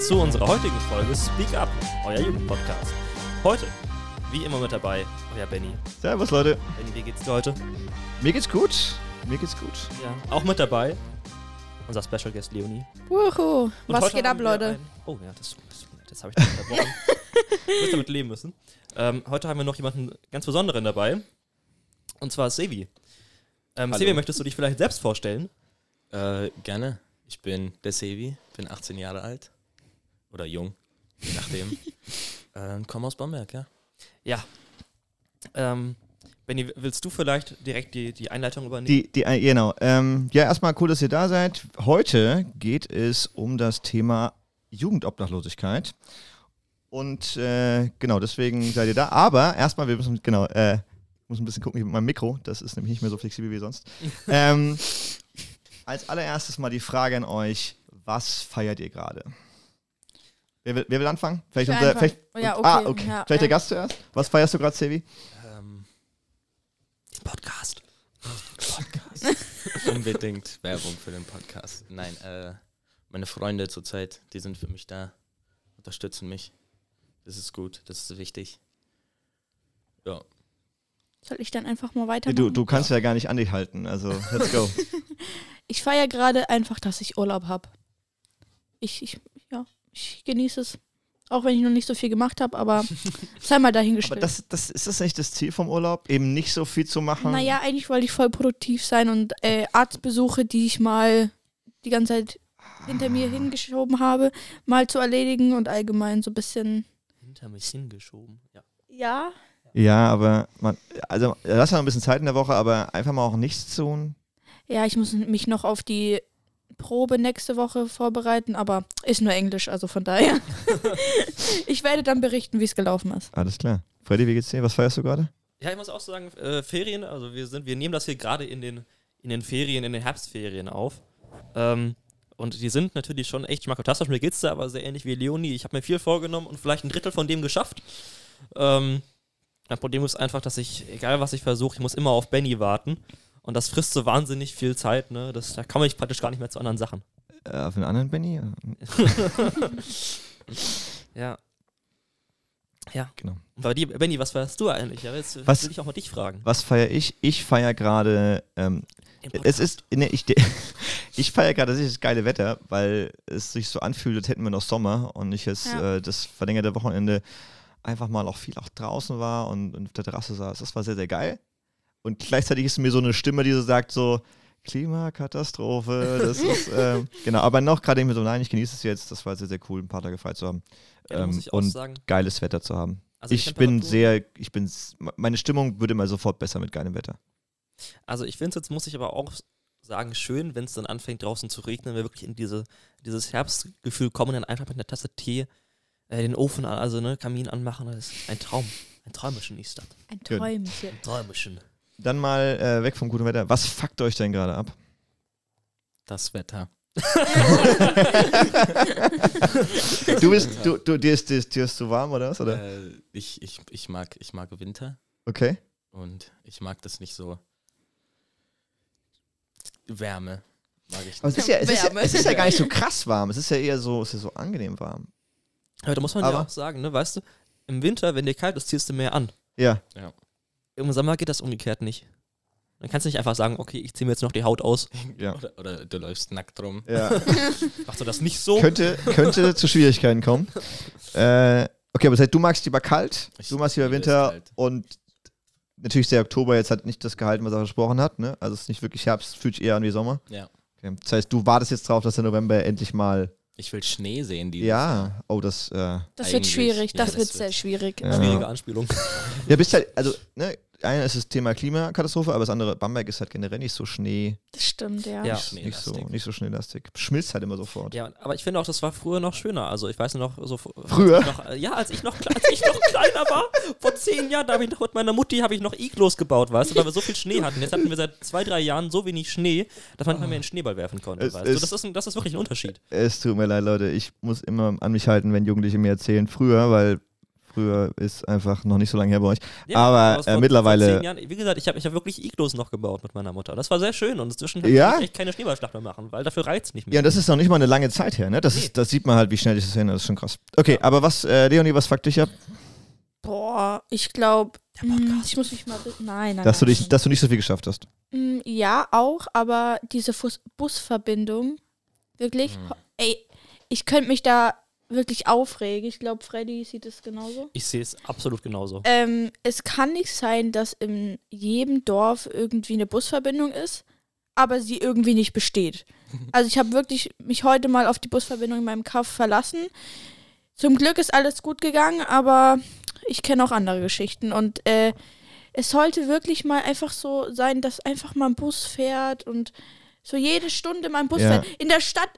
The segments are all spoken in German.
zu unserer heutigen Folge Speak Up, euer Jugendpodcast. Heute, wie immer mit dabei, euer Benny. Servus, Leute. Benny, wie geht's dir heute? Mir geht's gut. Mir geht's gut. Ja. Auch mit dabei, unser Special Guest Leonie. Wuhu, Und was heute geht ab, Leute? Ein, oh ja, das, das, das habe ich nicht unterbrochen. du wirst damit leben müssen. Ähm, heute haben wir noch jemanden ganz Besonderen dabei. Und zwar Sevi. Ähm. Sevi, möchtest du dich vielleicht selbst vorstellen? Äh, gerne. Ich bin der Sevi, bin 18 Jahre alt. Oder jung, je nachdem. äh, und komme aus Bamberg, ja. Ja. Ähm, Benny, willst du vielleicht direkt die, die Einleitung übernehmen? Die, die, äh, genau. Ähm, ja, erstmal cool, dass ihr da seid. Heute geht es um das Thema Jugendobdachlosigkeit. Und äh, genau, deswegen seid ihr da. Aber erstmal, wir müssen, genau, äh, ich muss ein bisschen gucken hier mit meinem Mikro. Das ist nämlich nicht mehr so flexibel wie sonst. ähm, als allererstes mal die Frage an euch: Was feiert ihr gerade? Wer will, wer will anfangen? Vielleicht unser, vielleicht, Ja, Ah, okay. okay. Ja, vielleicht der ja. Gast zuerst. Was feierst du gerade, Sevi? Ähm, Podcast. unbedingt Werbung für den Podcast. Nein, äh, meine Freunde zurzeit, die sind für mich da, unterstützen mich. Das ist gut, das ist wichtig. Ja, Soll ich dann einfach mal weitermachen? Du, du kannst ja gar nicht an dich halten. Also, let's go. Ich feiere gerade einfach, dass ich Urlaub habe. Ich, ich, ja, ich genieße es. Auch wenn ich noch nicht so viel gemacht habe, aber sei mal Aber dahingestellt. das, das, ist das nicht das Ziel vom Urlaub? Eben nicht so viel zu machen? naja, eigentlich wollte ich voll produktiv sein und äh, Arztbesuche, die ich mal die ganze Zeit hinter mir hingeschoben habe, mal zu erledigen und allgemein so ein bisschen. Hinter mich hingeschoben. Ja. Ja, Ja, aber man, also lass mal ein bisschen Zeit in der Woche, aber einfach mal auch nichts tun. ja, ich muss mich noch auf die Probe nächste Woche vorbereiten, aber ist nur Englisch, also von daher. ich werde dann berichten, wie es gelaufen ist. Alles klar. Freddy, wie geht's dir? Was feierst du gerade? Ja, ich muss auch sagen, äh, Ferien, also wir sind, wir nehmen das hier gerade in den, in den Ferien, in den Herbstferien auf. Ähm, und die sind natürlich schon echt schmackhaft. Mir geht's da aber sehr ähnlich wie Leonie. Ich habe mir viel vorgenommen und vielleicht ein Drittel von dem geschafft. Ähm, das Problem ist einfach, dass ich, egal was ich versuche, ich muss immer auf Benny warten. Und das frisst so wahnsinnig viel Zeit, ne? Das, da komme ich praktisch gar nicht mehr zu anderen Sachen. Äh, auf den anderen Benny? Ja. Ja. Genau. Und bei dir, Benny, was feierst du eigentlich? Ja, jetzt Was- will ich auch mal dich fragen. Was feiere ich? Ich feiere gerade. Ähm, es ist. Ne, ich ich feiere gerade tatsächlich das geile Wetter, weil es sich so anfühlt, als hätten wir noch Sommer und ich jetzt Ja. äh, das verlängerte Wochenende einfach mal auch viel auch draußen war und, und auf der Terrasse saß. Das war sehr, sehr geil. Und gleichzeitig ist mir so eine Stimme, die so sagt so, Klimakatastrophe, das ist, ähm, genau, aber noch gerade irgendwie so, nein, ich genieße es jetzt, das war sehr, sehr cool, ein paar Tage frei zu haben Ja, ähm, ich auch und sagen, geiles Wetter zu haben. also ich bin sehr, ich bin, meine Stimmung würde mal sofort besser mit geilem Wetter. Also ich finde es jetzt, muss ich aber auch sagen, schön, wenn es dann anfängt draußen zu regnen, wir wirklich in diese, dieses Herbstgefühl kommen, dann einfach mit einer Tasse Tee äh, den Ofen, an, also ne, Kamin anmachen, das ist ein Traum. Ein Träumchen ist das. Ein. Träumchen. Ein Träumchen. Dann mal äh, weg vom guten Wetter. Was fuckt euch denn gerade ab? das Wetter. Du bist, du, du, dir ist, dir ist, dir ist zu warm oder was? Oder? Äh, ich, ich, ich, mag, ich mag Winter Okay. und ich mag das nicht so. Wärme mag ich Aber es nicht. ist, ja, es, ist ja, Wärme. es ist ja gar nicht so krass warm. Es ist ja eher so, es ist so angenehm warm. Aber da muss man ja auch sagen, ne, weißt du, im Winter, wenn dir kalt ist, ziehst du mehr an. Ja. Im Sommer geht das umgekehrt nicht. Dann kannst du nicht einfach sagen, okay, ich ziehe mir jetzt noch die Haut aus. Ja. Oder, oder du läufst nackt rum. ja. Machst du das nicht so? könnte, könnte zu Schwierigkeiten kommen. Äh, okay, aber das heißt, du magst lieber kalt, Ich du magst lieber Winter und natürlich ist der Oktober jetzt hat nicht das gehalten, was er versprochen hat. Ne? Also es ist nicht wirklich Herbst, fühlt sich eher an wie Sommer. Ja. Okay. Das heißt, du wartest jetzt drauf, dass der November endlich mal. Ich will Schnee sehen dieses Jahr. Ja, oh, das. Äh, Das wird schwierig, ja, das, das wird wird- sehr schwierig. Ja. Schwierige Anspielung. ja, bist halt, also, ne, eine ist das Thema Klimakatastrophe, aber das andere, Bamberg ist halt generell nicht so Schnee, Das stimmt, ja. Ja. nicht so, Schneelastig. nicht so schneelastig. Schmilzt halt immer sofort. Ja, aber ich finde auch, das war früher noch schöner. Also ich weiß noch so Früher? Noch, äh, ja, als ich noch als ich noch kleiner war, vor zehn Jahren, da habe ich noch mit meiner Mutti habe ich noch Iglos gebaut, weißt du, weil wir so viel Schnee hatten. Jetzt hatten wir seit zwei, drei Jahren so wenig Schnee, dass man nicht mehr einen Schneeball werfen konnte. Es weißt du? ist- Das, ist ein, das ist wirklich ein Unterschied. Es tut mir leid, Leute. Ich muss immer an mich halten, wenn Jugendliche mir erzählen, früher, weil Früher ist einfach noch nicht so lange her bei euch. Ja, Aber, äh, mittlerweile- Vor zehn Jahren, wie gesagt, ich habe ich hab wirklich Iglos noch gebaut mit meiner Mutter. Das war sehr schön und inzwischen kann Ja? ich echt keine Schneeballschlacht mehr machen, weil dafür reizt nicht mehr. Ja, das ist noch nicht mal eine lange Zeit her, ne? Das, Nee. ist, das sieht man halt, wie schnell ich das erinnere. Das ist schon krass. Okay, aber was, äh, Leonie, was fuckt dich ab? Boah, ich glaube, ich muss mich mal. be- Nein, nein. Dass du, nein, dich, dass du nicht so viel geschafft hast. Mm, Ja, auch, aber diese Fus Busverbindung, wirklich, ho- ey, ich könnte mich da wirklich aufregen. Ich glaube, Freddy sieht es genauso. Ich sehe es absolut genauso. Ähm, es kann nicht sein, dass in jedem Dorf irgendwie eine Busverbindung ist, aber sie irgendwie nicht besteht. Also ich habe wirklich mich heute mal auf die Busverbindung in meinem Kaff verlassen. Zum Glück ist alles gut gegangen, aber ich kenne auch andere Geschichten und äh, es sollte wirklich mal einfach so sein, dass einfach mal ein Bus fährt und so jede Stunde mal ein Bus Ja. fährt. In der Stadt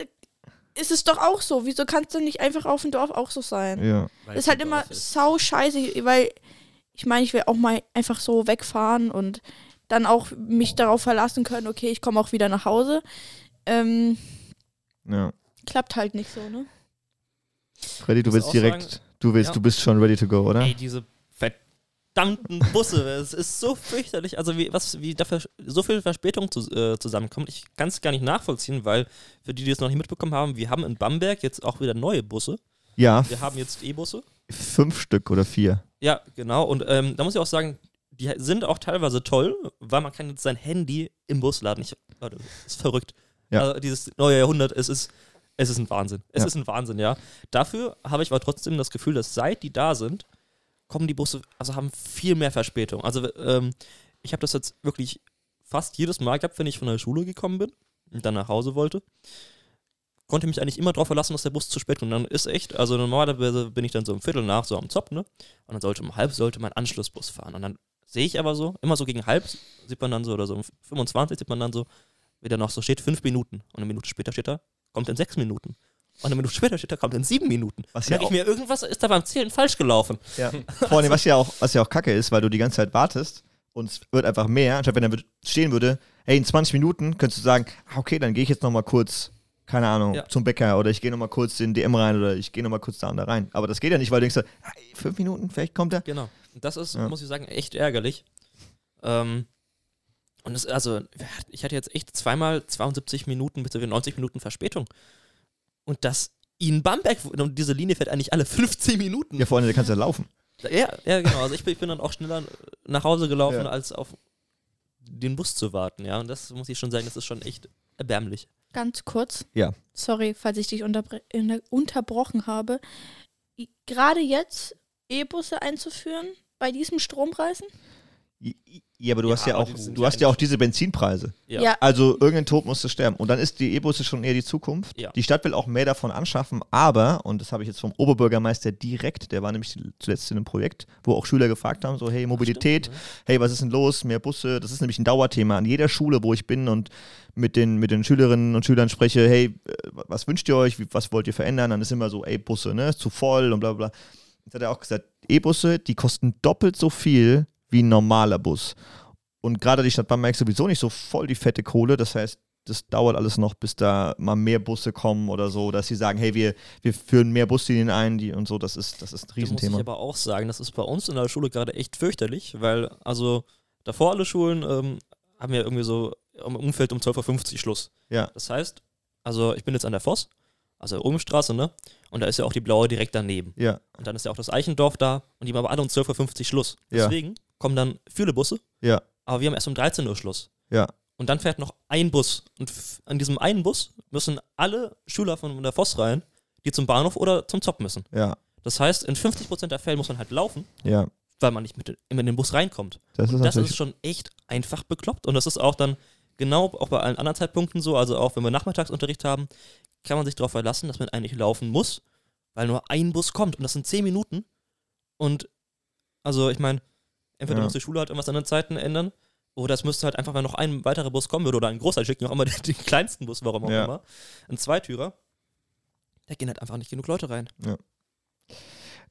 ist es doch auch so. Wieso kann es denn nicht einfach auf dem Dorf auch so sein? Ja. Weil Das ist halt immer ist. sau scheiße, weil ich meine, ich will auch mal einfach so wegfahren und dann auch mich darauf verlassen können, okay, ich komme auch wieder nach Hause. Ähm, ja. klappt halt nicht so, ne? Freddy, du willst direkt, sagen- du willst, Ja. du bist schon ready to go, oder? Ey, diese verdammten Busse, es ist so fürchterlich. Also wie, was, wie dafür so viel Verspätung zu, äh, zusammenkommt, ich kann es gar nicht nachvollziehen, weil für die, die es noch nicht mitbekommen haben, wir haben in Bamberg jetzt auch wieder neue Busse. Ja, Wir haben jetzt E-Busse. fünf Stück oder vier. Ja, genau. Und ähm, da muss ich auch sagen, die sind auch teilweise toll, weil man kann jetzt sein Handy im Bus laden. Ich, Leute, das ist verrückt. Ja. Also dieses neue Jahrhundert, es ist, es ist ein Wahnsinn. Es Ja. ist ein Wahnsinn, ja. Dafür habe ich aber trotzdem das Gefühl, dass seit die da sind, kommen die Busse, also haben viel mehr Verspätung. Also ähm, ich habe das jetzt wirklich fast jedes Mal gehabt, wenn ich von der Schule gekommen bin und dann nach Hause wollte. Konnte mich eigentlich immer darauf verlassen, dass der Bus zu spät kommt. Und dann ist echt, also normalerweise bin ich dann so um Viertel nach so am Zopf, ne? Und dann sollte um halb sollte mein Anschlussbus fahren. Und dann sehe ich aber so, immer so gegen halb sieht man dann so, oder so um 25 sieht man dann so, wie da noch so steht, fünf Minuten. Und eine Minute später steht da, kommt in sechs Minuten. Und eine Minute später steht da, kommt in sieben Minuten. Was ja ich mir, irgendwas ist da beim Zählen falsch gelaufen. Ja. Vor allem, was ja, auch, was ja auch kacke ist, weil du die ganze Zeit wartest und es wird einfach mehr. Anstatt wenn da würd- stehen würde, hey, in 20 Minuten könntest du sagen, ah, okay, dann gehe ich jetzt nochmal kurz, keine Ahnung, Ja. zum Bäcker oder ich gehe nochmal kurz in DM rein oder ich gehe nochmal kurz da und da rein. Aber das geht ja nicht, weil du denkst, so, ah, fünf Minuten, vielleicht kommt er. Genau. Und das ist, Ja. muss ich sagen, echt ärgerlich. Ähm, und es, also, ich hatte jetzt echt zweimal 72 Minuten bis 90 Minuten Verspätung. Und das in Bamberg, und diese Linie fährt eigentlich alle 15 Minuten. Ja, vor allem, da kannst du ja laufen. Ja, ja, genau. Also ich bin, ich bin dann auch schneller nach Hause gelaufen, Ja. als auf den Bus zu warten, ja. Und das muss ich schon sagen, das ist schon echt erbärmlich. Ganz kurz. Ja. Sorry, falls ich dich unterbrochen habe. Gerade jetzt E-Busse einzuführen bei diesem Strompreisen? Ja, aber du Ja, hast ja auch, du ja hast ja auch diese Benzinpreise. Ja. Also irgendein Tod musste sterben. Und dann ist die E-Busse schon eher die Zukunft. Ja. Die Stadt will auch mehr davon anschaffen, aber, und das habe ich jetzt vom Oberbürgermeister direkt, der war nämlich zuletzt in einem Projekt, wo auch Schüler gefragt haben, so, hey, Mobilität, Stimmt, ne? hey, was ist denn los, mehr Busse, das ist nämlich ein Dauerthema an jeder Schule, wo ich bin und mit den, mit den Schülerinnen und Schülern spreche, hey, äh, was wünscht ihr euch, was wollt ihr verändern, dann ist immer so, ey, Busse, ne, ist zu voll und bla bla bla. Jetzt hat er auch gesagt, E-Busse, die kosten doppelt so viel wie ein normaler Bus. Und gerade die Stadt Bamberg sowieso nicht so voll die fette Kohle, das heißt, das dauert alles noch, bis da mal mehr Busse kommen oder so, dass sie sagen, hey, wir, wir führen mehr Buslinien ein die und so, das ist, das ist ein Da muss Riesenthema. ich aber auch sagen, das ist bei uns in der Schule gerade echt fürchterlich, weil, also, davor alle Schulen ähm, haben ja irgendwie so im Umfeld um 12.50 Uhr Schluss. Ja. Das heißt, also ich bin jetzt an der Voss, also Umstraße, ne? Und da ist ja auch die blaue direkt daneben. Ja, Und dann ist ja auch das Eichendorf da und die haben aber alle um 12.50 Uhr Schluss. Ja. Kommen dann viele Busse, ja, aber wir haben erst um 13 Uhr Schluss. ja. Und dann fährt noch ein Bus. Und an diesem einen Bus müssen alle Schüler von der Voss rein, die zum Bahnhof oder zum Zopp müssen. Ja, Das heißt, in 50% der Fälle muss man halt laufen, ja. weil man nicht mit, immer in den Bus reinkommt. Das ist Und das ist schon echt einfach bekloppt. Und das ist auch dann genau auch bei allen anderen Zeitpunkten so. Also auch wenn wir Nachmittagsunterricht haben, kann man sich darauf verlassen, dass man eigentlich laufen muss, weil nur ein Bus kommt. Und das sind 10 Minuten. Und also ich meine, entweder Ja. muss die Schule halt irgendwas an den Zeiten ändern. Oder es müsste halt einfach, wenn noch ein weiterer Bus kommen würde oder ein großer schicken, auch immer den, den kleinsten Bus, warum auch Ja. immer. Ein Zweitürer. Da gehen halt einfach nicht genug Leute rein.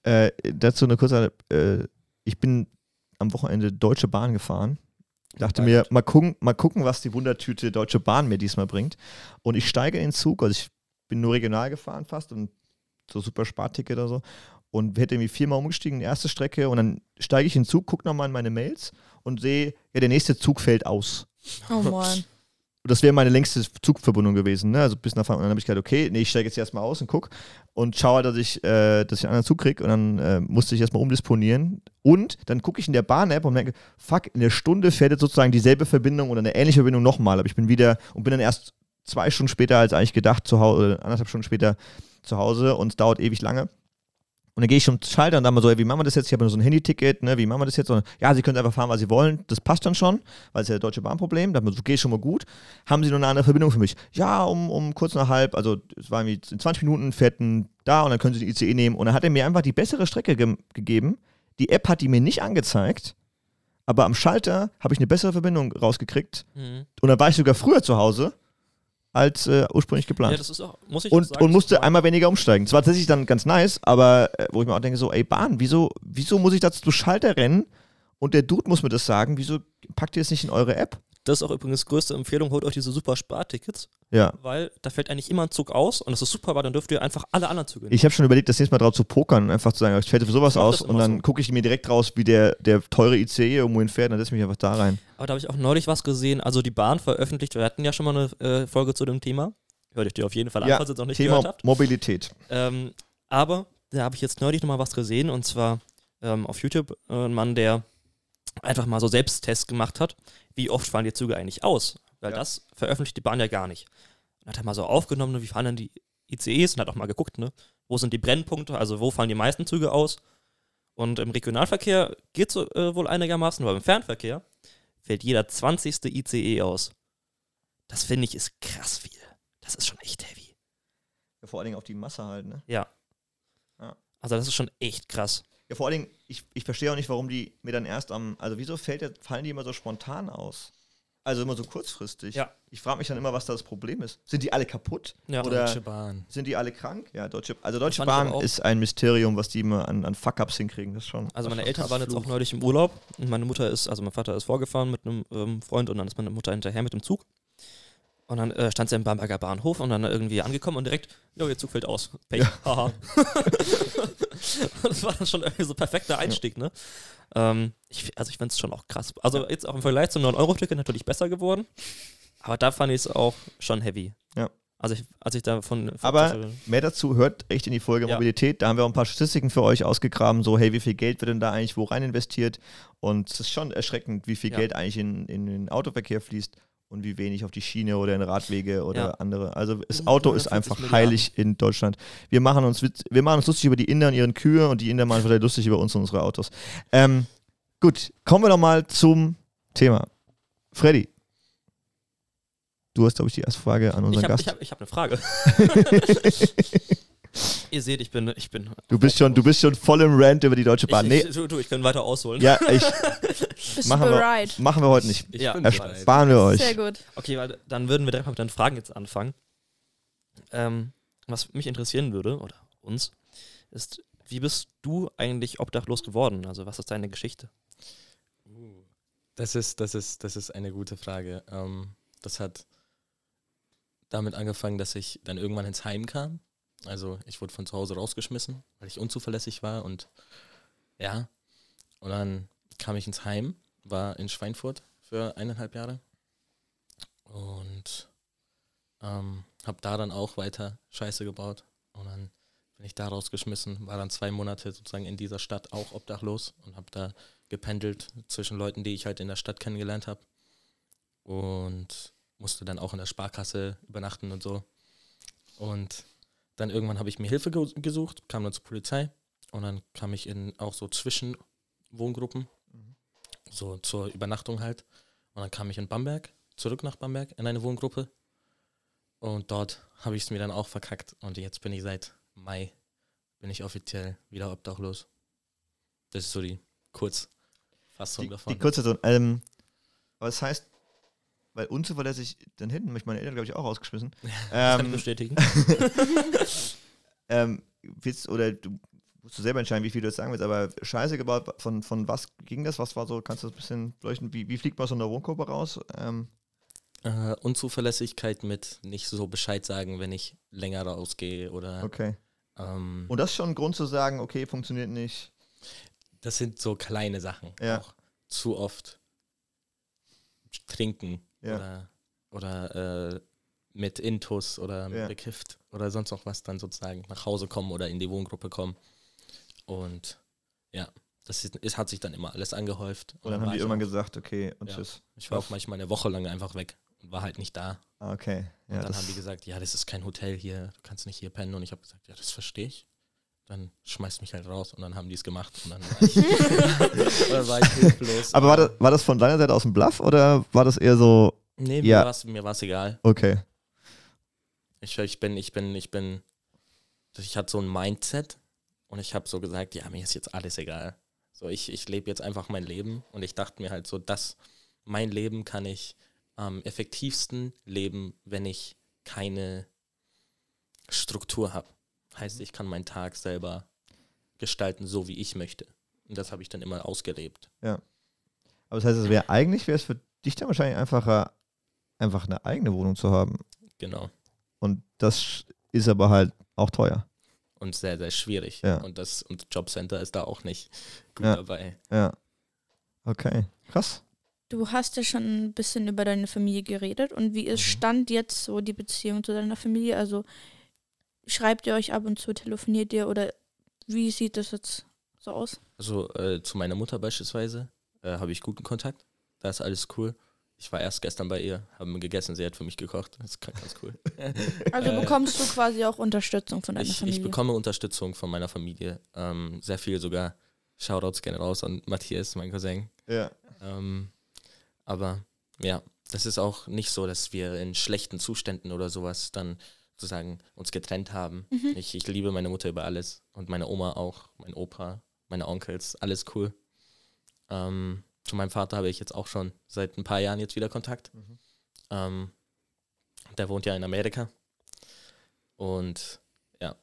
Äh, dazu eine kurze, äh, ich bin am Wochenende Deutsche Bahn gefahren. Dachte mir, mal gucken, mal gucken, was die Wundertüte Deutsche Bahn mir diesmal bringt. Und ich steige in den Zug, also ich bin nur regional gefahren fast und so super Sparticket oder so. Und hätte irgendwie viermal umgestiegen, die erste Strecke und dann steige ich in den Zug, gucke nochmal in meine Mails und sehe, ja, der nächste Zug fällt aus. Oh Mann. das wäre meine längste Zugverbindung gewesen, ne? Also bis nach Frankfurt. Und dann habe ich gedacht, okay, nee, ich steige jetzt erstmal aus und guck und schaue, dass ich, äh, dass ich einen anderen Zug kriege und dann äh, musste ich erstmal umdisponieren. Und dann gucke ich in der Bahn-App und merke, fuck, in der Stunde fährt jetzt sozusagen dieselbe Verbindung oder eine ähnliche Verbindung nochmal. Aber ich bin wieder und bin dann erst zwei Stunden später als eigentlich gedacht zu Hause, anderthalb Stunden später zu Hause und es dauert ewig lange. Und dann gehe ich zum Schalter und dann mal so, ey, wie machen wir das jetzt? Ich habe nur so ein Handy-Ticket, ne? Wie machen wir das jetzt? Und, ja, Sie können einfach fahren, was Sie wollen. Das passt dann schon, weil es ja Deutsche Bahn-Problem. Da so, geht schon mal gut. Haben Sie noch eine andere Verbindung für mich? Ja, um, um kurz nach halb, also es war irgendwie in 20 Minuten fährt ein da und dann können Sie die ICE nehmen. Und dann hat er mir einfach die bessere Strecke ge gegeben. Die App hat die mir nicht angezeigt, aber am Schalter habe ich eine bessere Verbindung rausgekriegt. Mhm. Und dann war ich sogar früher zu Hause als äh, ursprünglich geplant Ja, das ist auch, muss ich und, sagen, und musste einmal weniger umsteigen. Das war tatsächlich dann ganz nice, aber äh, wo ich mir auch denke, so, ey Bahn, wieso, wieso muss ich da zu Schalter rennen und der Dude muss mir das sagen, wieso packt ihr es nicht in eure App? Das ist auch übrigens größte Empfehlung, holt euch diese super Spartickets, Ja. weil da fällt eigentlich immer ein Zug aus und das ist super, weil dann dürft ihr einfach alle anderen Züge nehmen. Ich habe schon überlegt, das nächste Mal drauf zu pokern und einfach zu sagen, ich fällt für sowas aus und dann so. gucke ich mir direkt raus, wie der, der teure ICE irgendwo hinfährt und dann setze ich mich einfach da rein. Aber da habe ich auch neulich was gesehen, also die Bahn veröffentlicht, wir hatten ja schon mal eine äh, Folge zu dem Thema. Hört euch die auf jeden Fall an, Ja, falls ihr es noch nicht gehört Thema habt. Mobilität. Ähm, aber da habe ich jetzt neulich nochmal was gesehen und zwar ähm, auf YouTube äh, ein Mann, der einfach mal so Selbsttests gemacht hat, wie oft fahren die Züge eigentlich aus. Weil Ja. das veröffentlicht die Bahn ja gar nicht. Dann hat er mal so aufgenommen, ne, wie fahren denn die ICEs und hat auch mal geguckt, ne, wo sind die Brennpunkte, also wo fallen die meisten Züge aus. Und im Regionalverkehr geht so äh, wohl einigermaßen, aber im Fernverkehr fällt jeder 20. ICE aus. Das finde ich ist krass viel. Das ist schon echt heavy. Ja, vor allen Dingen auf die Masse halt, ne? Ja. Ja. Also das ist schon echt krass. Ja, vor allen Dingen, ich, ich verstehe auch nicht, warum die mir dann erst am, also wieso fällt der, fallen die immer so spontan aus? Also immer so kurzfristig. Ja. Ich frage mich dann immer, was da das Problem ist. Sind die alle kaputt? Ja. Oder Deutsche Bahn. sind die alle krank? Ja, Deutsche, also Deutsche Bahn ist ein Mysterium, was die immer an, an Fuck-Ups hinkriegen. Das ist schon. Also meine Eltern waren jetzt auch neulich im Urlaub und meine Mutter ist, also mein Vater ist vorgefahren mit einem ähm, Freund und dann ist meine Mutter hinterher mit dem Zug. Und dann äh, stand sie im Bamberger Bahnhof und dann irgendwie angekommen und direkt, jo, ihr Zug fällt aus. Pech. Haha. das war dann schon irgendwie so perfekter Einstieg, ne? Ähm, ich, also ich finde es schon auch krass. Also jetzt auch im Vergleich zum 9-Euro-Ticket natürlich besser geworden. Aber da fand ich es auch schon heavy. Ja. Also ich, als ich davon... Aber mehr dazu hört echt in die Folge Ja. Mobilität. Da haben wir auch ein paar Statistiken für euch ausgegraben. So, hey, wie viel Geld wird denn da eigentlich wo rein investiert? Und es ist schon erschreckend, wie viel Ja. Geld eigentlich in, in den Autoverkehr fließt und wie wenig auf die Schiene oder in Radwege oder Ja. andere. Also das Auto ist 140 einfach Milliarden. heilig in Deutschland. Wir machen uns wir machen uns lustig über die Inder und ihren Kühe und die Inder machen sich lustig über uns und unsere Autos. Ähm, gut, kommen wir doch mal zum Thema. Freddy. Du hast, glaube ich, die erste Frage an ich unseren habe Gast. ich hab, ich hab eine Frage. Ihr seht, ich bin, ich bin. Du bist schon, du bist schon voll im Rant über die Deutsche Bahn. Ich, Nee, ich, du, du, ich kann weiter ausholen. ja, ich, Machen wir- machen wir heute nicht. Ich Ja. bin Ersparen wir euch. Sehr gut. Okay, weil dann würden wir direkt mal mit den Fragen jetzt anfangen. Ähm, was mich interessieren würde, oder uns, ist, wie bist du eigentlich obdachlos geworden? Also, was ist deine Geschichte? Das ist, das ist, das ist eine gute Frage. Ähm, das hat damit angefangen, dass ich dann irgendwann ins Heim kam. Also ich wurde von zu Hause rausgeschmissen, weil ich unzuverlässig war und ja. Und dann kam ich ins Heim, war in Schweinfurt für eineinhalb Jahre und ähm, habe da dann auch weiter Scheiße gebaut. Und dann bin ich da rausgeschmissen, war dann zwei Monate sozusagen in dieser Stadt auch obdachlos und habe da gependelt zwischen Leuten, die ich halt in der Stadt kennengelernt habe. Und musste dann auch in der Sparkasse übernachten und so. Und dann irgendwann habe ich mir Hilfe ge gesucht, kam dann zur Polizei und dann kam ich in auch so Zwischenwohngruppen, so zur Übernachtung halt. Und dann kam ich in Bamberg, zurück nach Bamberg in eine Wohngruppe. Und dort habe ich es mir dann auch verkackt. Und jetzt bin ich seit Mai, bin ich offiziell wieder obdachlos. Das ist so die Kurzfassung Die, davon. die kurze ähm, aber das heißt, weil unzuverlässig, dann hätten mich meine Eltern, glaube ich, auch rausgeschmissen. Kann ich Ähm, bestätigen. ähm, willst, oder du musst du selber entscheiden, wie viel du jetzt sagen willst, aber Scheiße gebaut, von, von was ging das? Was war so, kannst du das ein bisschen beleuchten? Wie, wie fliegt man aus so einer Wohngruppe raus? Ähm, Äh, Unzuverlässigkeit mit nicht so Bescheid sagen, wenn ich länger rausgehe oder okay. Ähm, Und das ist schon ein Grund zu sagen, okay, funktioniert nicht. das sind so kleine Sachen. Ja. Auch zu oft trinken Ja. oder, oder äh, mit Intus oder Ja. bekifft oder sonst noch was dann sozusagen nach Hause kommen oder in die Wohngruppe kommen. Und ja, das ist, es hat sich dann immer alles angehäuft. Und dann haben die irgendwann auch- gesagt, okay, und Ja. tschüss. Ich war auch manchmal eine Woche lang einfach weg und war halt nicht da. Ah, Okay. Und Ja, dann das, haben die gesagt, ja, das ist kein Hotel hier, du kannst nicht hier pennen. Und ich habe gesagt, ja, das verstehe ich. Dann schmeißt mich halt raus und dann haben die es gemacht und dann war ich, dann war ich hilflos. aber war das, war das von deiner Seite aus ein Bluff oder war das eher so, Nee, Ja. mir war es egal. okay. Ich, ich bin, ich bin, ich bin, ich hatte so ein Mindset und ich habe so gesagt, ja, mir ist jetzt alles egal. So, ich, ich lebe jetzt einfach mein Leben und ich dachte mir halt so, dass mein Leben kann ich am effektivsten leben, wenn ich keine Struktur habe. Heißt, ich kann meinen Tag selber gestalten, so wie ich möchte. Und das habe ich dann immer ausgelebt. Aber das heißt, es wäre eigentlich, wäre es für dich dann wahrscheinlich einfacher, einfach eine eigene Wohnung zu haben. Genau. Und das ist aber halt auch teuer. Und sehr, sehr schwierig. Ja. Und das und Jobcenter ist da auch nicht gut Ja. dabei. Ja. Okay. Krass. Du hast ja schon ein bisschen über deine Familie geredet und wie ist Mhm. Stand jetzt so die Beziehung zu deiner Familie? Also schreibt ihr euch ab und zu, telefoniert ihr oder wie sieht das jetzt so aus? Also äh, zu meiner Mutter beispielsweise äh, habe ich guten Kontakt. Da ist alles cool. Ich war erst gestern bei ihr, haben gegessen, sie hat für mich gekocht. Das ist ganz cool. Also Äh, bekommst du quasi auch Unterstützung von deiner ich, Familie? ich bekomme Unterstützung von meiner Familie. Ähm, sehr viel sogar. Shoutouts gerne raus an Matthias, mein Cousin. Ja. Ähm, aber ja, das ist auch nicht so, dass wir in schlechten Zuständen oder sowas dann sozusagen uns getrennt haben. Mhm. Ich, ich liebe meine Mutter über alles und meine Oma auch, mein Opa, meine Onkels, alles cool. Ähm, zu meinem Vater habe ich jetzt auch schon seit ein paar Jahren jetzt wieder Kontakt. Mhm. Ähm, der wohnt ja in Amerika. Und ja,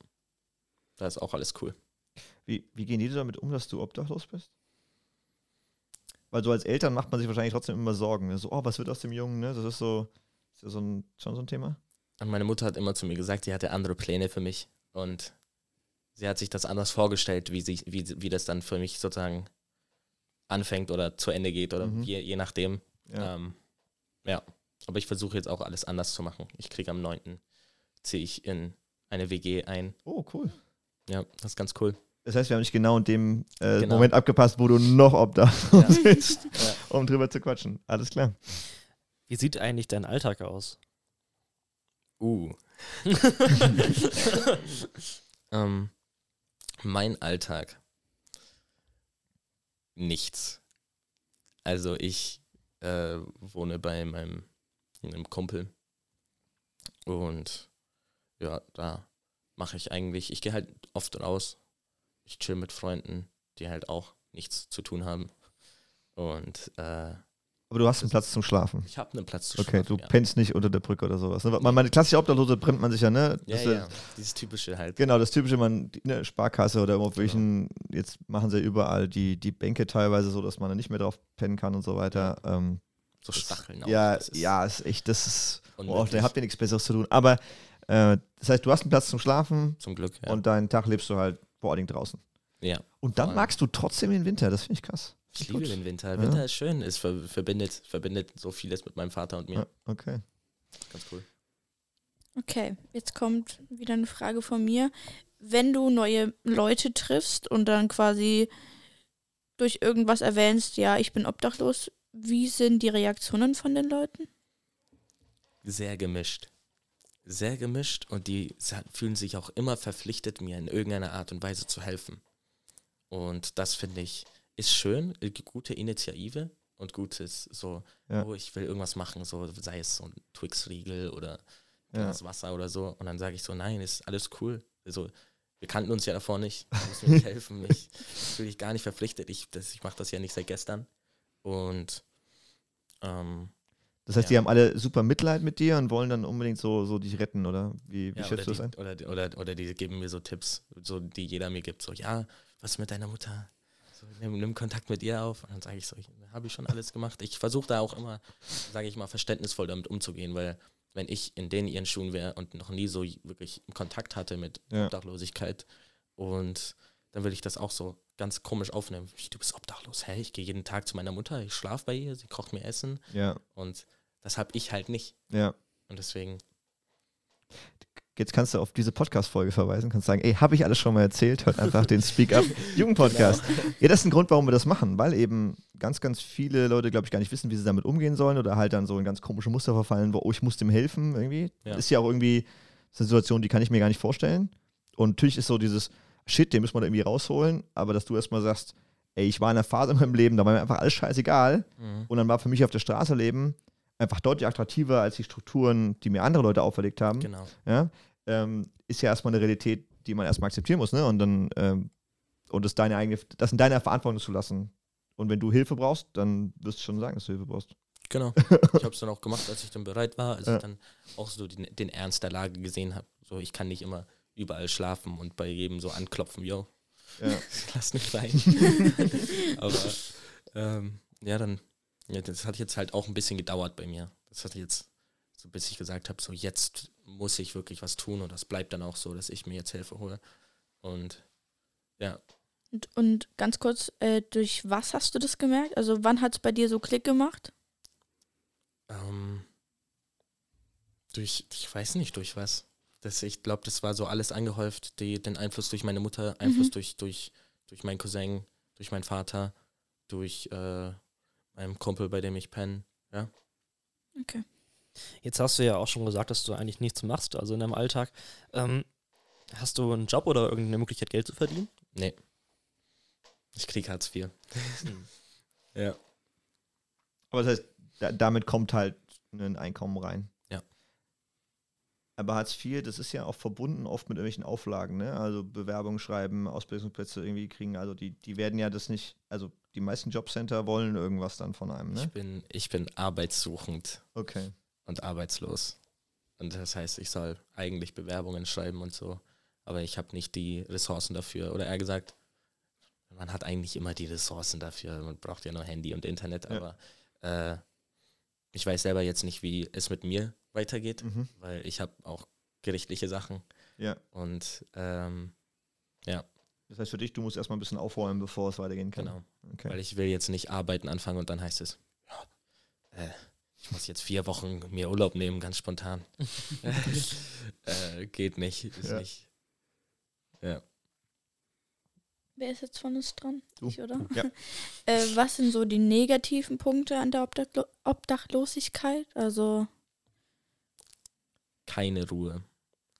da ist auch alles cool. Wie, wie gehen die damit um, dass du obdachlos bist? Weil so als Eltern macht man sich wahrscheinlich trotzdem immer Sorgen. Ne? So, oh, was wird aus dem Jungen? Ne? Das ist so, ist ja so ein, schon so ein Thema. Und meine Mutter hat immer zu mir gesagt, sie hatte andere Pläne für mich. Und sie hat sich das anders vorgestellt, wie, sie, wie, wie das dann für mich sozusagen anfängt oder zu Ende geht oder Mhm. je, je nachdem. Ja. Ähm, ja. Aber ich versuche jetzt auch alles anders zu machen. Ich kriege am 9. ziehe ich in eine WG ein. Oh, cool. Ja, das ist ganz cool. Das heißt, wir haben dich genau in dem äh, Genau. Moment abgepasst, wo du noch obdachlos Ja. bist, Ja. um drüber zu quatschen. Alles klar. Wie sieht eigentlich dein Alltag aus? Uh. ähm, mein Alltag. Nichts. Also ich äh, wohne bei meinem einem Kumpel und ja, da mache ich eigentlich, ich gehe halt oft raus. Ich chill mit Freunden, die halt auch nichts zu tun haben. Und äh, Aber du hast einen Platz zum Schlafen. ich habe einen Platz zu Okay, schlafen, du ja. pennst nicht unter der Brücke oder sowas. Ne? Man, meine klassische Obdachlose brennt man sich ja, ne? Ja, Das, ja, äh, dieses typische halt. Genau, das typische, man, eine Sparkasse oder auf Genau. welchen, jetzt machen sie überall die, die Bänke teilweise so, dass man da nicht mehr drauf pennen kann und so weiter. Ähm, So Stacheln auch. ja, ist ja, ist echt, das ist, oh, unmöglich. da habt ihr nichts Besseres zu tun. Aber äh, das heißt, du hast einen Platz zum Schlafen Zum Glück, ja. und deinen Tag lebst du halt vor allen Dingen draußen. ja. Und dann magst du trotzdem den Winter, das finde ich krass. Ich liebe Gut. den Winter. Ja. Winter ist schön. Es ver verbindet, verbindet so vieles mit meinem Vater und mir. Ja, okay. Ganz cool. Okay, jetzt kommt wieder eine Frage von mir. Wenn du neue Leute triffst und dann quasi durch irgendwas erwähnst, ja, ich bin obdachlos, wie sind die Reaktionen von den Leuten? Sehr gemischt. Sehr gemischt und die fühlen sich auch immer verpflichtet, mir in irgendeiner Art und Weise zu helfen. Und das finde ich, ist schön, gute Initiative und gutes, so, Ja. oh, ich will irgendwas machen, so sei es so ein Twix-Riegel oder Ja. Glas Wasser oder so. Und dann sage ich so, nein, ist alles cool. Also, wir kannten uns ja davor nicht. Du musst mir nicht helfen. Ich fühle dich gar nicht verpflichtet. Ich, das- ich mache das ja nicht seit gestern. Und ähm, Das heißt, Ja. die haben alle super Mitleid mit dir und wollen dann unbedingt so, so dich retten, oder? Wie, wie ja, oder, schätzt du das ein? die, oder, die- oder, oder die geben mir so Tipps, so, die jeder mir gibt. So, ja, was mit deiner Mutter? So, nimm, nimm Kontakt mit ihr auf. Und dann sage ich so, habe ich schon alles gemacht. Ich versuche da auch immer, sage ich mal, verständnisvoll damit umzugehen, weil wenn ich in denen ihren Schuhen wäre und noch nie so wirklich Kontakt hatte mit Ja. Obdachlosigkeit. Und dann würde ich das auch so ganz komisch aufnehmen. Du bist obdachlos, hä? Ich gehe jeden Tag zu meiner Mutter, ich schlafe bei ihr, sie kocht mir Essen. Ja, Und das habe ich halt nicht. ja. Und deswegen, Jetzt kannst du auf diese Podcast-Folge verweisen, kannst sagen, ey, habe ich alles schon mal erzählt, hört einfach den Speak Up Jugendpodcast. Ja, das ist ein Grund, warum wir das machen, weil eben ganz, ganz viele Leute, glaube ich, gar nicht wissen, wie sie damit umgehen sollen oder halt dann so in ganz komische Muster verfallen, wo, oh, ich muss dem helfen irgendwie. Ja. Ist ja auch irgendwie eine Situation, die kann ich mir gar nicht vorstellen. Und natürlich ist so dieses, shit, den müssen wir da irgendwie rausholen, aber dass du erstmal sagst, ey, ich war in einer Phase in meinem Leben, da war mir einfach alles scheißegal mhm. und dann war für mich auf der Straße leben einfach deutlich attraktiver als die Strukturen, die mir andere Leute auferlegt haben genau. ja, ähm, ist ja erstmal eine Realität, die man erstmal akzeptieren muss, ne? Und dann, ähm, und das deine eigene, das in deiner Verantwortung zu lassen. Und wenn du Hilfe brauchst, dann wirst du schon sagen, dass du Hilfe brauchst. Genau. Ich habe es dann auch gemacht, als ich dann bereit war, als Ja. ich dann auch so den, den Ernst der Lage gesehen habe. So, ich kann nicht immer überall schlafen und bei jedem so anklopfen, yo, Ja. lass mich rein. Aber ähm, ja, dann, ja, das hat jetzt halt auch ein bisschen gedauert bei mir. Das hat jetzt, so bis ich gesagt habe, so jetzt muss ich wirklich was tun und das bleibt dann auch so, dass ich mir jetzt Hilfe hole. Und ja, Und, und ganz kurz, äh, durch was hast du das gemerkt? Also wann hat es bei dir so Klick gemacht? Ähm, durch, ich weiß nicht durch was. Das, ich glaube, das war so alles angehäuft, die, den Einfluss durch meine Mutter, Einfluss Mhm. durch, durch, durch meinen Cousin, durch meinen Vater, durch äh, meinen Kumpel, bei dem ich penne. Okay. Jetzt hast du ja auch schon gesagt, dass du eigentlich nichts machst, also in deinem Alltag. Ähm, hast du einen Job oder irgendeine Möglichkeit, Geld zu verdienen? Nee. Ich krieg Hartz IV. ja. Aber das heißt, da, damit kommt halt ein Einkommen rein. Ja. Aber Hartz IV, das ist ja auch verbunden oft mit irgendwelchen Auflagen, ne? Also Bewerbungen schreiben, Ausbildungsplätze irgendwie kriegen. Also die, die werden ja das nicht, also die meisten Jobcenter wollen irgendwas dann von einem, Ich ne? bin, ich bin arbeitssuchend Okay. und arbeitslos. Und das heißt, ich soll eigentlich Bewerbungen schreiben und so. Aber ich habe nicht die Ressourcen dafür. Oder eher gesagt, man hat eigentlich immer die Ressourcen dafür. Man braucht ja nur Handy und Internet. Ja. Aber äh, ich weiß selber jetzt nicht, wie es mit mir weitergeht, Mhm. weil ich habe auch gerichtliche Sachen. Ja. Und ähm, ja, Das heißt für dich, du musst erstmal ein bisschen aufräumen, bevor es weitergehen kann. genau. Okay. Weil ich will jetzt nicht arbeiten anfangen und dann heißt es, ja, äh, ich muss jetzt vier Wochen mir Urlaub nehmen, ganz spontan. äh, geht nicht, ist Ja. nicht. Ja. Wer ist jetzt von uns dran? Du. Ich, oder? Ja. Äh, was sind so die negativen Punkte an der Obdachlo Obdachlosigkeit? Also Keine Ruhe.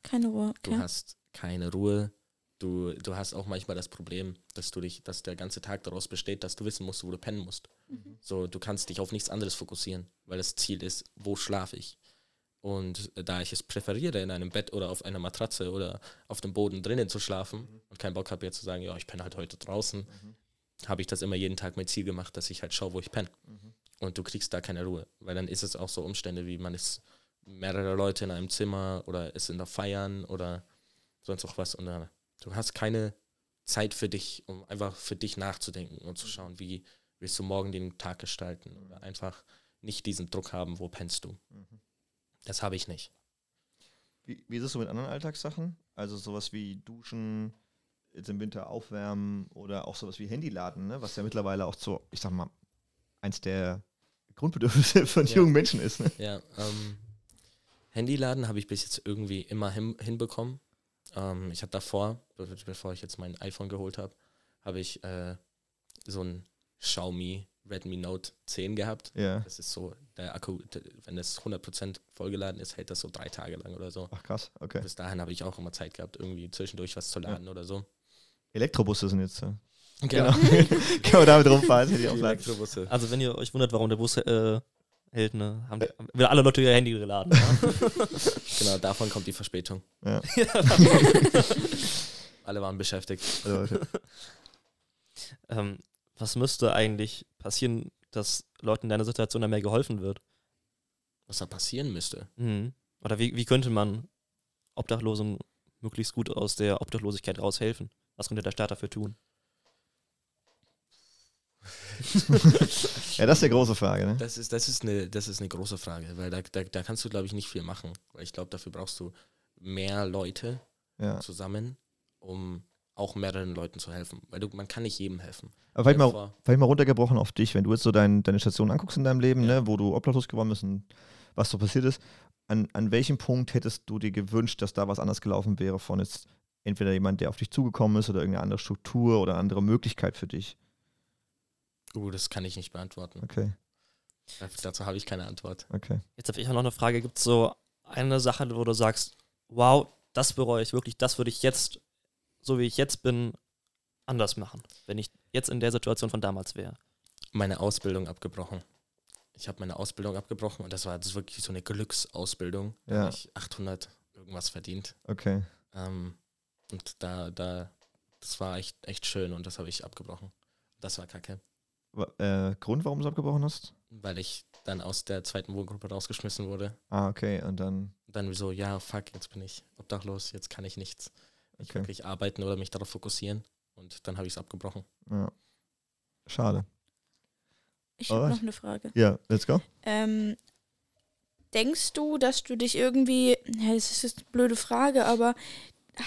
keine Ruhe. Du Okay. hast keine Ruhe. Du, du hast auch manchmal das Problem, dass du dich, dass der ganze Tag daraus besteht, dass du wissen musst, wo du pennen musst. Mhm. So, du kannst dich auf nichts anderes fokussieren, weil das Ziel ist, wo schlafe ich. Und da ich es präferiere, in einem Bett oder auf einer Matratze oder auf dem Boden drinnen zu schlafen und keinen Bock habe jetzt zu sagen, ja, ich penne halt heute draußen, habe ich das immer jeden Tag mein Ziel gemacht, dass ich halt schaue, wo ich penne. Und du kriegst da keine Ruhe, weil dann ist es auch so Umstände, wie man ist mehrere Leute in einem Zimmer oder ist in der Feiern oder sonst auch was. Und dann, du hast keine Zeit für dich, um einfach für dich nachzudenken und zu schauen, wie willst du morgen den Tag gestalten oder einfach nicht diesen Druck haben, wo pennst du. Das habe ich nicht. Wie, wie ist es so mit anderen Alltagssachen? Also sowas wie Duschen, jetzt im Winter aufwärmen oder auch sowas wie Handyladen, ne? was ja mittlerweile auch so, ich sag mal, eins der Grundbedürfnisse von Ja. jungen Menschen ist. Ne? Ja, ähm, Handyladen habe ich bis jetzt irgendwie immer hin, hinbekommen. Ähm, ich habe davor, be bevor ich jetzt mein iPhone geholt habe, habe ich äh, so ein Xiaomi Redmi Note 10 gehabt. Ja. Das ist so, der Akku, wenn das 100% vollgeladen ist, hält das so drei Tage lang oder so. Ach krass, okay. Bis dahin habe ich auch immer Zeit gehabt, irgendwie zwischendurch was zu laden oder so. Elektrobusse sind jetzt. Äh, Genau. Kann man damit rumfahren. Elektrobusse. Also wenn ihr euch wundert, warum der Bus äh, hält, ne, haben die, haben wieder alle Leute ihr Handy geladen. Ja? Genau, davon kommt die Verspätung. Ja. Alle waren beschäftigt. Also, ähm, was müsste eigentlich passieren, dass Leuten in deiner Situation dann mehr geholfen wird? Was da passieren müsste. Mhm. Oder wie, wie könnte man Obdachlosen möglichst gut aus der Obdachlosigkeit raushelfen? Was könnte der Staat dafür tun? Ja, das ist die große Frage, ne? Das ist, das ist, eine, das ist eine große Frage, weil da, da, da kannst du, glaube ich, nicht viel machen. Weil ich glaube, dafür brauchst du mehr Leute Ja. zusammen, um auch mehreren Leuten zu helfen. Weil du, man kann nicht jedem helfen. Aber vielleicht mal, vielleicht mal runtergebrochen auf dich, wenn du jetzt so dein, deine Station anguckst in deinem Leben, Ja. ne, wo du obdachlos geworden bist und was so passiert ist, an, an welchem Punkt hättest du dir gewünscht, dass da was anders gelaufen wäre von jetzt entweder jemand, der auf dich zugekommen ist oder irgendeine andere Struktur oder andere Möglichkeit für dich? Uh, das kann ich nicht beantworten. Okay, Da- Dazu habe ich keine Antwort. okay. Jetzt habe ich auch noch eine Frage. Gibt es so eine Sache, wo du sagst, wow, das bereue ich wirklich, das würde ich jetzt, so wie ich jetzt bin, anders machen, wenn ich jetzt in der Situation von damals wäre? Meine Ausbildung abgebrochen. Ich habe meine Ausbildung abgebrochen und das war, das wirklich so eine Glücksausbildung. Da Ja. habe ich 800 irgendwas verdient. Okay. Ähm, und da, da, das war echt, echt schön und das habe ich abgebrochen. Das war kacke, Äh, Grund, warum du es abgebrochen hast? weil ich dann aus der zweiten Wohngruppe rausgeschmissen wurde. Ah, okay. Und dann, Und dann so, ja, fuck, jetzt bin ich obdachlos, jetzt kann ich nichts. Ich Okay. wirklich arbeiten oder mich darauf fokussieren. Und dann habe ich es abgebrochen. ja. Schade. Ich habe noch eine Frage. Ja, let's go. Ähm, denkst du, dass du dich irgendwie, ja, das ist jetzt eine blöde Frage, aber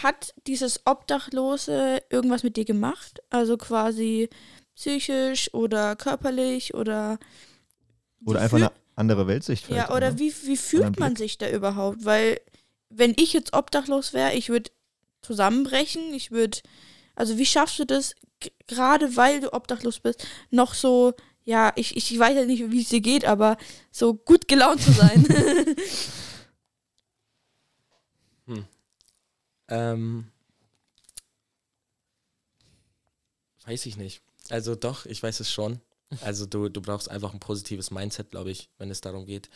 hat dieses Obdachlose irgendwas mit dir gemacht? Also quasi psychisch oder körperlich oder Oder wie einfach eine andere Weltsicht vielleicht. Ja, oder ne? wie, wie fühlt man sich da überhaupt? Weil, wenn ich jetzt obdachlos wäre, ich würde zusammenbrechen, ich würde, also wie schaffst du das, gerade weil du obdachlos bist, noch so, ja, ich, ich weiß ja nicht, wie es dir geht, aber so gut gelaunt zu sein. Ähm, weiß ich nicht. Also doch, ich weiß es schon. Also du, du brauchst einfach ein positives Mindset, glaube ich, wenn es darum geht.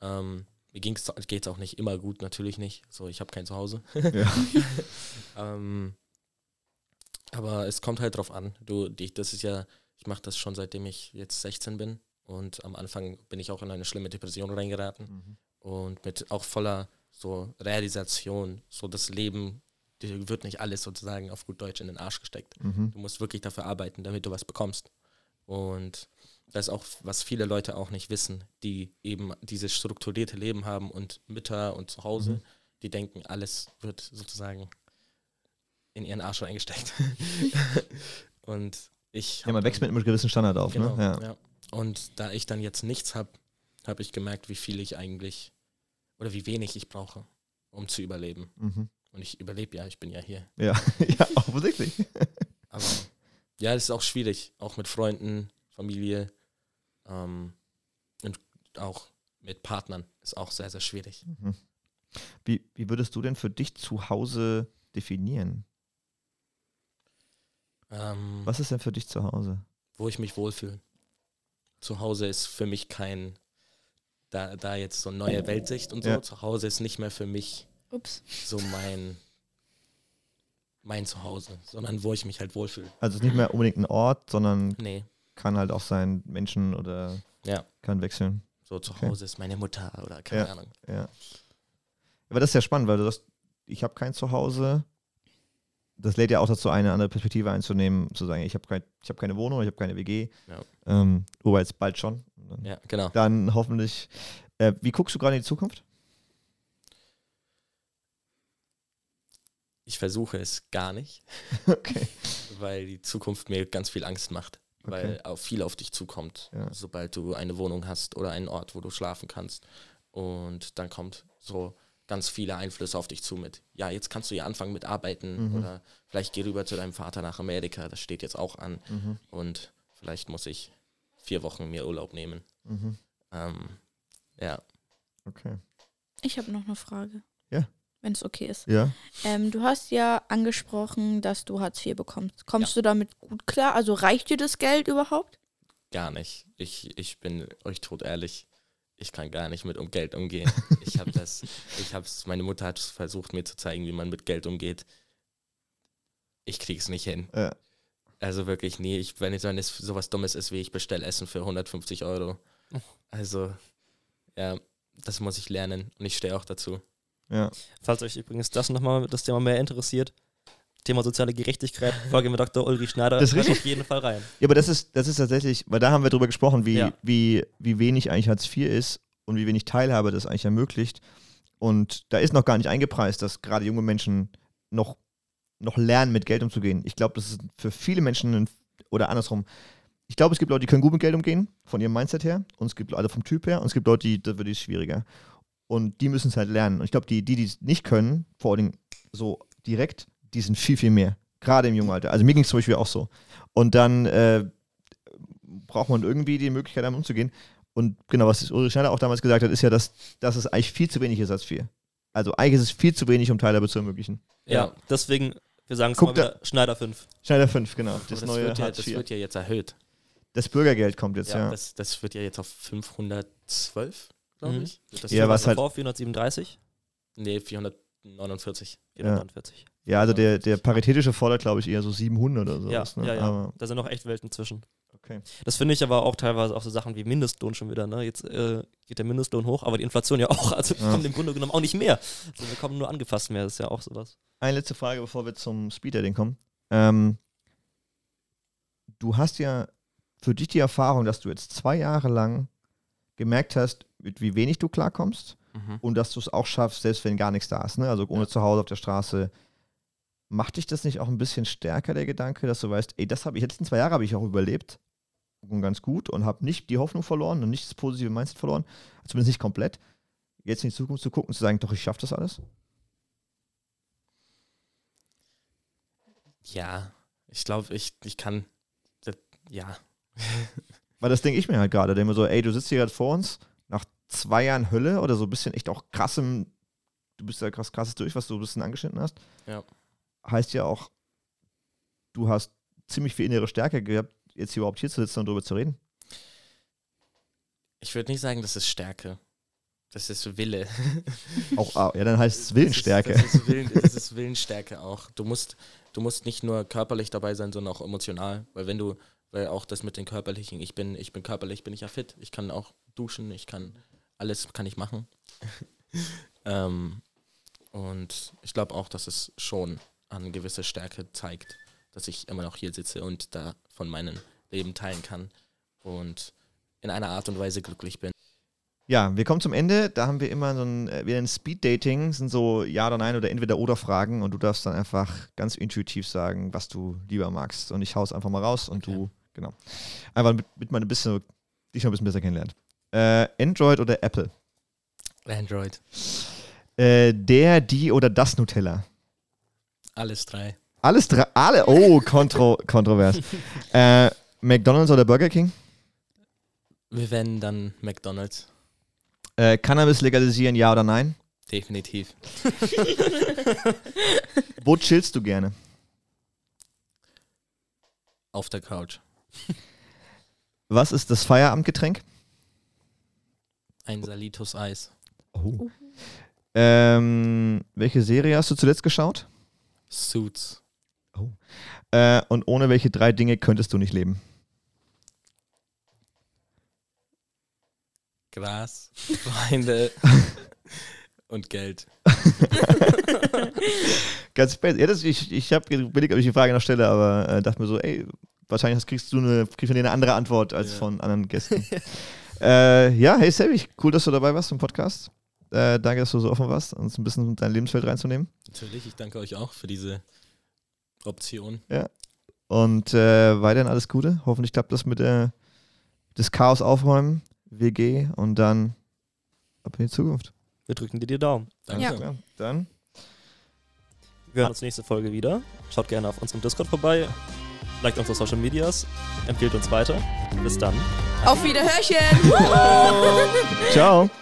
Ähm, mir geht es auch nicht immer gut, natürlich nicht. So, ich habe kein Zuhause. Ja. ähm, aber es kommt halt drauf an. Du, die, das ist ja, ich mache das schon seitdem ich jetzt 16 bin. Und am Anfang bin ich auch in eine schlimme Depression reingeraten. Mhm. Und mit auch voller so Realisation, so das Leben, dir wird nicht alles sozusagen auf gut Deutsch in den Arsch gesteckt. Mhm. Du musst wirklich dafür arbeiten, damit du was bekommst. Und das ist auch, was viele Leute auch nicht wissen, die eben dieses strukturierte Leben haben und Mütter und zu Hause, Mhm. die denken, alles wird sozusagen in ihren Arsch reingesteckt. und ich. Ja, man wächst mit einem gewissen Standard auf, Genau, ne? Ja. ja. Und da ich dann jetzt nichts habe, habe ich gemerkt, wie viel ich eigentlich oder wie wenig ich brauche, um zu überleben. Mhm. Und ich überlebe ja, ich bin ja hier. Ja, ja, offensichtlich. Aber ja, es ist auch schwierig, auch mit Freunden, Familie ähm, und auch mit Partnern ist auch sehr, sehr schwierig. Mhm. Wie, wie würdest du denn für dich zu Hause definieren? Ähm, Was ist denn für dich zu Hause? wo ich mich wohlfühle. Zu Hause ist für mich kein, da, da jetzt so neue Weltsicht und so, Ja. zu Hause ist nicht mehr für mich Ups. so mein, mein Zuhause, sondern wo ich mich halt wohlfühle. Also es ist nicht mehr unbedingt ein Ort, sondern Nee, kann halt auch sein Menschen oder Ja. kann wechseln. so zu Okay. Hause ist meine Mutter oder keine Ja. Ahnung. Ja. Aber das ist ja spannend, weil du sagst, ich habe kein Zuhause. Das lädt ja auch dazu, eine andere Perspektive einzunehmen, zu sagen, ich habe kein, ich hab keine Wohnung, ich habe keine WG. Ja. Ähm, wobei jetzt bald schon. Dann, Ja, genau. dann hoffentlich. Äh, wie guckst du gerade in die Zukunft? Ich versuche es gar nicht, okay. weil die Zukunft mir ganz viel Angst macht. Weil Okay. auch viel auf dich zukommt, Ja. sobald du eine Wohnung hast oder einen Ort, wo du schlafen kannst. Und dann kommt so ganz viele Einflüsse auf dich zu mit, ja, jetzt kannst du ja anfangen mit Arbeiten Mhm. oder vielleicht geh rüber zu deinem Vater nach Amerika, das steht jetzt auch an. Mhm. Und vielleicht muss ich vier Wochen mir Urlaub nehmen. Mhm. Ähm, ja, Okay. Ich habe noch eine Frage. Ja. Wenn es okay ist. Ja. Ähm, du hast ja angesprochen, dass du Hartz IV bekommst. Kommst du damit gut klar? Also reicht dir das Geld überhaupt? gar nicht. Ich, ich bin euch tot ehrlich. Ich kann gar nicht mit um Geld umgehen. Ich habe das, ich habe es, meine Mutter hat versucht mir zu zeigen, wie man mit Geld umgeht. Ich krieg's nicht hin. Ja. Also wirklich, nee, ich, wenn es es sowas Dummes ist, wie ich bestelle Essen für 150 Euro. Also, ja, das muss ich lernen und ich stehe auch dazu. Ja. Falls euch übrigens das nochmal das Thema mehr interessiert, Thema soziale Gerechtigkeit, Folge mit Dr. Ulrich Schneider, Das ist auf jeden Fall rein. Ja, aber das ist, das ist tatsächlich, weil da haben wir drüber gesprochen, wie, Ja. wie, wie wenig eigentlich Hartz IV ist und wie wenig Teilhabe das eigentlich ermöglicht. Und da ist noch gar nicht eingepreist, dass gerade junge Menschen noch, noch lernen, mit Geld umzugehen. Ich glaube, das ist für viele Menschen, ein, oder andersrum, ich glaube, es gibt Leute, die können gut mit Geld umgehen, von ihrem Mindset her, und es gibt Leute vom Typ her, und es gibt Leute, die, da wird es schwieriger. Und die müssen es halt lernen. Und ich glaube, die, die, die es nicht können, vor allem so direkt, die sind viel, viel mehr. Gerade im jungen Alter. Also mir ging es zum Beispiel auch so. Und dann äh, braucht man irgendwie die Möglichkeit, damit umzugehen. Und genau, was Ulrich Schneider auch damals gesagt hat, ist ja, dass, dass es eigentlich viel zu wenig ist als viel. Also eigentlich ist es viel zu wenig, um Teilhabe zu ermöglichen. Ja, Ja. deswegen, wir sagen es Guck mal wieder, Schneider 5. Schneider 5, genau. Das, Das, neue wird ja, das wird ja jetzt erhöht. Das Bürgergeld kommt jetzt, ja. Das, das wird ja jetzt auf 512, glaube Mhm. ich. Das Ja, was halt- Vor 437, Nee, 449. 449. Ja, also der, der paritätische fordert, glaube ich, eher so 700 oder Ja, sowas. ne? ja, ja. Aber, Da sind noch echt Welten zwischen. okay. Das finde ich aber auch teilweise auch so Sachen wie Mindestlohn schon wieder. Ne? Jetzt äh, geht der Mindestlohn hoch, aber die Inflation ja auch. Also Ja. kommt im Grunde genommen auch nicht mehr. Also wir kommen nur angefasst mehr. Das ist ja auch sowas. Eine letzte Frage, bevor wir zum Speed-Dating kommen. Ähm, du hast ja für dich die Erfahrung, dass du jetzt zwei Jahre lang gemerkt hast, mit wie wenig du klarkommst Mhm. und dass du es auch schaffst, selbst wenn gar nichts da ist, ne? also ohne zu Hause auf der Straße. Macht dich das nicht auch ein bisschen stärker, der Gedanke, dass du weißt, ey, das habe ich, letzten zwei Jahre habe ich auch überlebt und ganz gut und habe nicht die Hoffnung verloren und nicht das positive Mindset verloren, zumindest nicht komplett. Jetzt in die Zukunft zu gucken und zu sagen, doch, ich schaffe das alles? Ja, ich glaube, ich, ich kann. Ja. Weil das denke ich mir halt gerade. Mir so, ey, du sitzt hier gerade vor uns, nach zwei Jahren Hölle oder so ein bisschen echt auch krassem, du bist ja krass krasses durch, was du ein bisschen angeschnitten hast. Ja. Heißt ja auch, du hast ziemlich viel innere Stärke gehabt, jetzt hier überhaupt hier zu sitzen und darüber zu reden. Ich würde nicht sagen, das ist Stärke. Das ist Wille. Auch, ah, ja, dann heißt es Willensstärke. Das ist, das, ist Willen, das ist Willensstärke auch. Du musst, du musst nicht nur körperlich dabei sein, sondern auch emotional. Weil wenn du, weil auch das mit den körperlichen, ich bin, ich bin körperlich, bin ich ja fit. Ich kann auch duschen, ich kann alles kann ich machen. ähm, und ich glaube auch, dass es schon eine gewisse Stärke zeigt, dass ich immer noch hier sitze und da von meinem Leben teilen kann und in einer Art und Weise glücklich bin. Ja, wir kommen zum Ende. Da haben wir immer so ein, äh, wieder ein Speed-Dating, sind so Ja oder Nein oder entweder oder Fragen und du darfst dann einfach ganz intuitiv sagen, was du lieber magst. Und ich hau's einfach mal raus und Okay. du, genau. Einfach mit, man ein bisschen, dich noch ein bisschen besser kennenlernt. Äh, Android oder Apple? Android. Äh, der, die oder das Nutella? Alles drei. Alles drei, alle, oh, kontro, kontrovers. äh, McDonalds oder Burger King? Wir werden dann McDonalds. Äh, Cannabis legalisieren, ja oder nein? Definitiv. Wo chillst du gerne? Auf der Couch. Was ist das Feierabendgetränk? Ein Salitos Eis. Oh. Ähm, welche Serie hast du zuletzt geschaut? Suits. Äh, und ohne welche drei Dinge könntest du nicht leben? Gras. Freunde. und Geld. Ganz spät. Ja, das, ich ich habe überlegt, ob ich die Frage noch stelle, aber äh, dachte mir so, ey, wahrscheinlich hast, kriegst du eine, kriegst von eine andere Antwort als Ja. von anderen Gästen. äh, ja, hey Selby, cool, dass du dabei warst im Podcast. Äh, danke, dass du so offen warst, uns ein bisschen in dein Lebensfeld reinzunehmen. Natürlich, ich danke euch auch für diese Option. Und äh, weiterhin alles Gute. Hoffentlich klappt das mit der, das Chaos aufräumen, WG und dann ab in die Zukunft. Wir drücken dir die Daumen. Danke. Ja. Ja, dann. Wir hören uns nächste Folge wieder. Schaut gerne auf unserem Discord vorbei. Liked unsere Social Medias. Empfehlt uns weiter. Bis dann. Auf Wiederhörchen! Ciao.